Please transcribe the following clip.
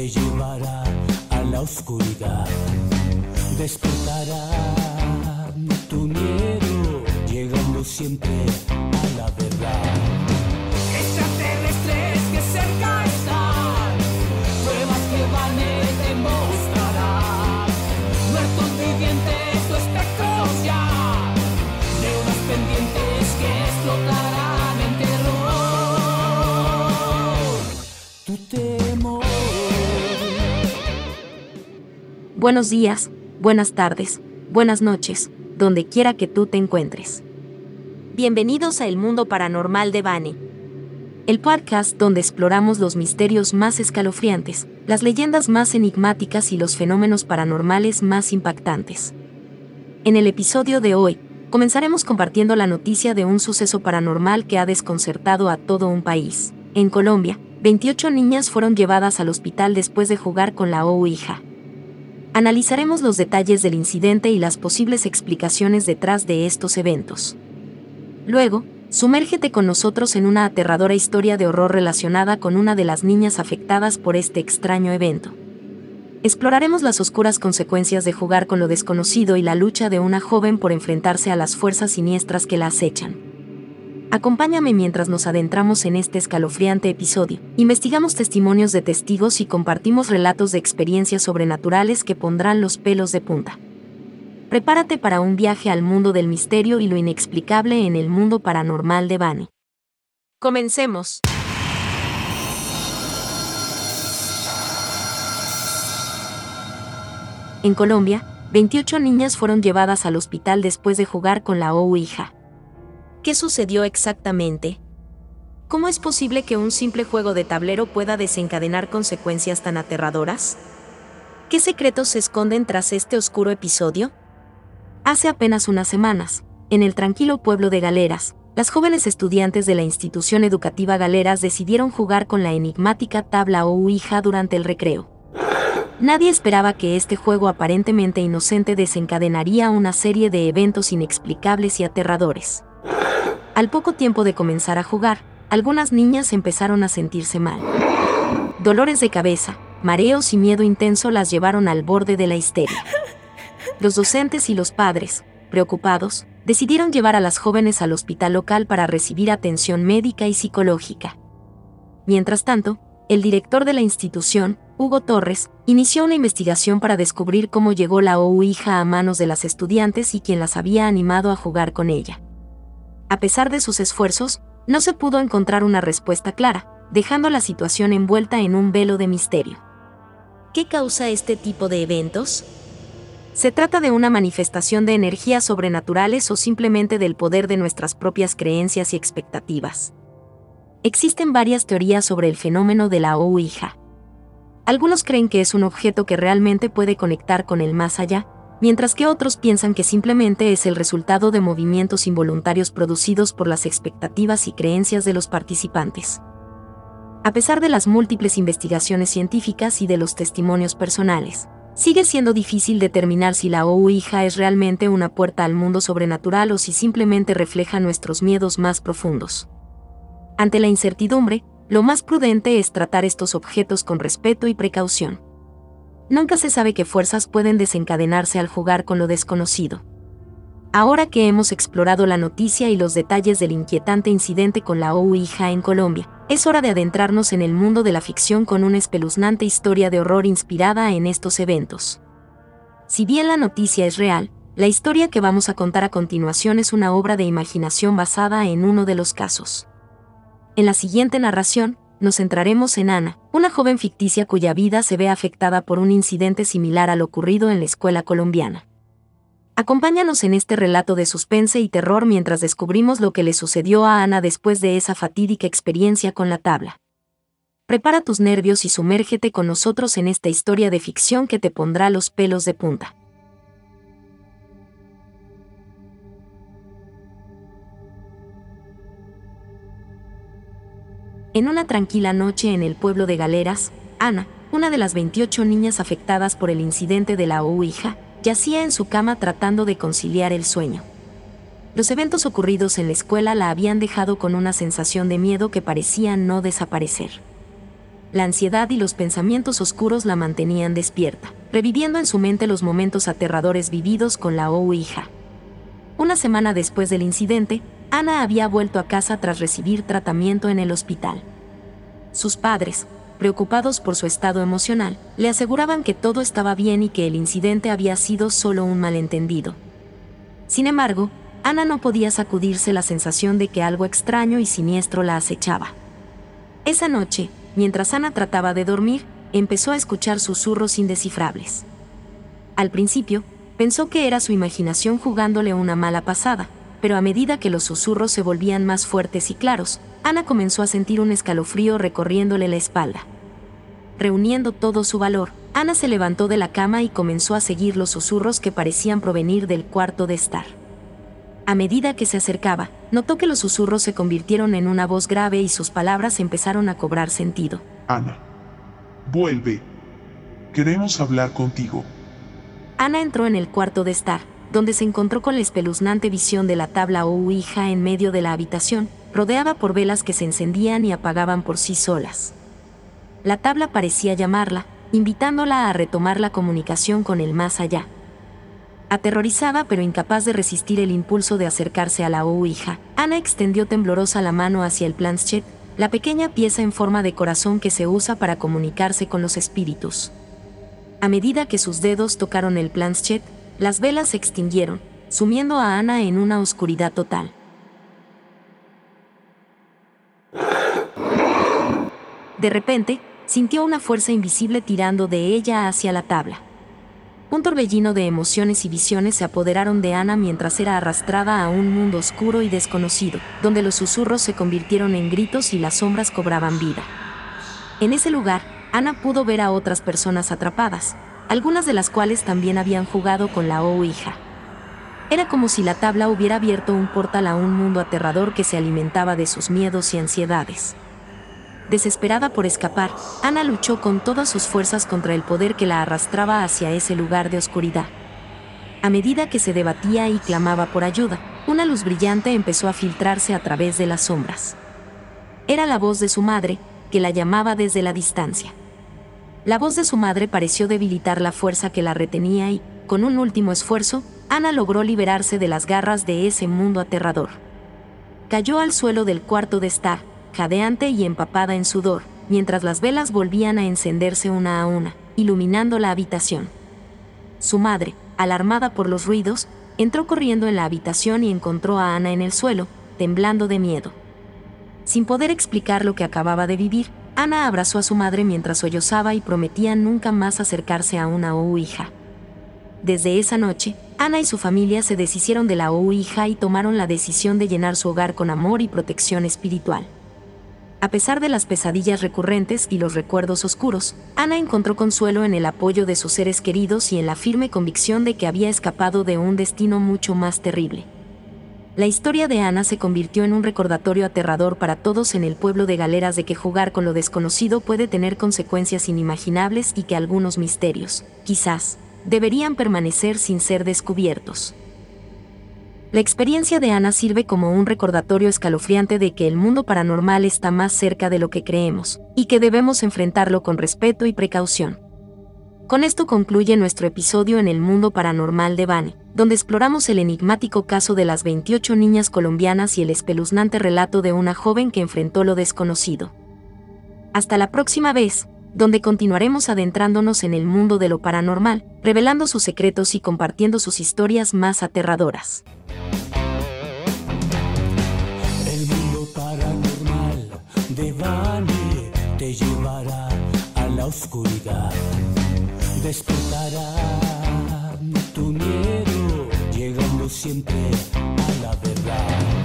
te llevará a la oscuridad. Despertará tu miedo, llegando siempre Buenos días, buenas tardes, buenas noches, donde quiera que tú te encuentres. Bienvenidos a El Mundo Paranormal de Bane. El podcast donde exploramos los misterios más escalofriantes, las leyendas más enigmáticas y los fenómenos paranormales más impactantes. En el episodio de hoy, comenzaremos compartiendo la noticia de un suceso paranormal que ha desconcertado a todo un país. En Colombia, 28 niñas fueron llevadas al hospital después de jugar con la Ouija. Analizaremos los detalles del incidente y las posibles explicaciones detrás de estos eventos. Luego, sumérgete con nosotros en una aterradora historia de horror relacionada con una de las niñas afectadas por este extraño evento. Exploraremos las oscuras consecuencias de jugar con lo desconocido y la lucha de una joven por enfrentarse a las fuerzas siniestras que la acechan. Acompáñame mientras nos adentramos en este escalofriante episodio. Investigamos testimonios de testigos y compartimos relatos de experiencias sobrenaturales que pondrán los pelos de punta. Prepárate para un viaje al mundo del misterio y lo inexplicable en el mundo paranormal de Bani. Comencemos. En Colombia, 28 niñas fueron llevadas al hospital después de jugar con la Ouija. ¿Qué sucedió exactamente? ¿Cómo es posible que un simple juego de tablero pueda desencadenar consecuencias tan aterradoras? ¿Qué secretos se esconden tras este oscuro episodio? Hace apenas unas semanas, en el tranquilo pueblo de Galeras, las jóvenes estudiantes de la institución educativa Galeras decidieron jugar con la enigmática tabla o Ouija durante el recreo. Nadie esperaba que este juego aparentemente inocente desencadenaría una serie de eventos inexplicables y aterradores. Al poco tiempo de comenzar a jugar, algunas niñas empezaron a sentirse mal. Dolores de cabeza, mareos y miedo intenso las llevaron al borde de la histeria. Los docentes y los padres, preocupados, decidieron llevar a las jóvenes al hospital local para recibir atención médica y psicológica. Mientras tanto, el director de la institución, Hugo Torres, inició una investigación para descubrir cómo llegó la Ouija a manos de las estudiantes y quién las había animado a jugar con ella. A pesar de sus esfuerzos, no se pudo encontrar una respuesta clara, dejando la situación envuelta en un velo de misterio. ¿Qué causa este tipo de eventos? ¿Se trata de una manifestación de energías sobrenaturales o simplemente del poder de nuestras propias creencias y expectativas? Existen varias teorías sobre el fenómeno de la Ouija. Algunos creen que es un objeto que realmente puede conectar con el más allá, mientras que otros piensan que simplemente es el resultado de movimientos involuntarios producidos por las expectativas y creencias de los participantes. A pesar de las múltiples investigaciones científicas y de los testimonios personales, sigue siendo difícil determinar si la Ouija es realmente una puerta al mundo sobrenatural o si simplemente refleja nuestros miedos más profundos. Ante la incertidumbre, lo más prudente es tratar estos objetos con respeto y precaución. Nunca se sabe qué fuerzas pueden desencadenarse al jugar con lo desconocido. Ahora que hemos explorado la noticia y los detalles del inquietante incidente con la Ouija en Colombia, es hora de adentrarnos en el mundo de la ficción con una espeluznante historia de horror inspirada en estos eventos. Si bien la noticia es real, la historia que vamos a contar a continuación es una obra de imaginación basada en uno de los casos. En la siguiente narración, nos centraremos en Ana, una joven ficticia cuya vida se ve afectada por un incidente similar al ocurrido en la escuela colombiana. Acompáñanos en este relato de suspense y terror mientras descubrimos lo que le sucedió a Ana después de esa fatídica experiencia con la tabla. Prepara tus nervios y sumérgete con nosotros en esta historia de ficción que te pondrá los pelos de punta. En una tranquila noche en el pueblo de Galeras, Ana, una de las 28 niñas afectadas por el incidente de la Ouija, yacía en su cama tratando de conciliar el sueño. Los eventos ocurridos en la escuela la habían dejado con una sensación de miedo que parecía no desaparecer. la ansiedad y los pensamientos oscuros la mantenían despierta, reviviendo en su mente los momentos aterradores vividos con la hija. Una semana después del incidente, Ana había vuelto a casa tras recibir tratamiento en el hospital. Sus padres, preocupados por su estado emocional, le aseguraban que todo estaba bien y que el incidente había sido solo un malentendido. Sin embargo, Ana no podía sacudirse la sensación de que algo extraño y siniestro la acechaba. Esa noche, mientras Ana trataba de dormir, empezó a escuchar susurros indescifrables. Al principio, pensó que era su imaginación jugándole una mala pasada, pero a medida que los susurros se volvían más fuertes y claros, Ana comenzó a sentir un escalofrío recorriéndole la espalda. Reuniendo todo su valor, Ana se levantó de la cama y comenzó a seguir los susurros que parecían provenir del cuarto de estar. A medida que se acercaba, notó que los susurros se convirtieron en una voz grave y sus palabras empezaron a cobrar sentido. Ana, vuelve. Queremos hablar contigo. Ana entró en el cuarto de estar, donde se encontró con la espeluznante visión de la tabla o hija en medio de la habitación, rodeada por velas que se encendían y apagaban por sí solas. La tabla parecía llamarla, invitándola a retomar la comunicación con el más allá. Aterrorizada pero incapaz de resistir el impulso de acercarse a la hija, Ana extendió temblorosa la mano hacia el planchet, la pequeña pieza en forma de corazón que se usa para comunicarse con los espíritus. A medida que sus dedos tocaron el planchet, las velas se extinguieron, sumiendo a Ana en una oscuridad total. De repente, sintió una fuerza invisible tirando de ella hacia la tabla. Un torbellino de emociones y visiones se apoderaron de Ana mientras era arrastrada a un mundo oscuro y desconocido, donde los susurros se convirtieron en gritos y las sombras cobraban vida. En ese lugar, Ana pudo ver a otras personas atrapadas, algunas de las cuales también habían jugado con la hija. Era como si la tabla hubiera abierto un portal a un mundo aterrador que se alimentaba de sus miedos y ansiedades. Desesperada por escapar, Ana luchó con todas sus fuerzas contra el poder que la arrastraba hacia ese lugar de oscuridad. A medida que se debatía y clamaba por ayuda, una luz brillante empezó a filtrarse a través de las sombras. Era la voz de su madre, que la llamaba desde la distancia. La voz de su madre pareció debilitar la fuerza que la retenía y, con un último esfuerzo, Ana logró liberarse de las garras de ese mundo aterrador. Cayó al suelo del cuarto de estar, jadeante y empapada en sudor, mientras las velas volvían a encenderse una a una, iluminando la habitación. Su madre, alarmada por los ruidos, entró corriendo en la habitación y encontró a Ana en el suelo, temblando de miedo. Sin poder explicar lo que acababa de vivir, Ana abrazó a su madre mientras sollozaba y prometía nunca más acercarse a una hija. Desde esa noche, Ana y su familia se deshicieron de la hija y tomaron la decisión de llenar su hogar con amor y protección espiritual. A pesar de las pesadillas recurrentes y los recuerdos oscuros, Ana encontró consuelo en el apoyo de sus seres queridos y en la firme convicción de que había escapado de un destino mucho más terrible. La historia de Ana se convirtió en un recordatorio aterrador para todos en el pueblo de Galeras de que jugar con lo desconocido puede tener consecuencias inimaginables y que algunos misterios, quizás, deberían permanecer sin ser descubiertos. La experiencia de Ana sirve como un recordatorio escalofriante de que el mundo paranormal está más cerca de lo que creemos, y que debemos enfrentarlo con respeto y precaución. Con esto concluye nuestro episodio en el mundo paranormal de Bane, donde exploramos el enigmático caso de las 28 niñas colombianas y el espeluznante relato de una joven que enfrentó lo desconocido. Hasta la próxima vez, donde continuaremos adentrándonos en el mundo de lo paranormal, revelando sus secretos y compartiendo sus historias más aterradoras. El mundo paranormal de Bani te llevará a la oscuridad. Despertará tu miedo, siempre a la verdad.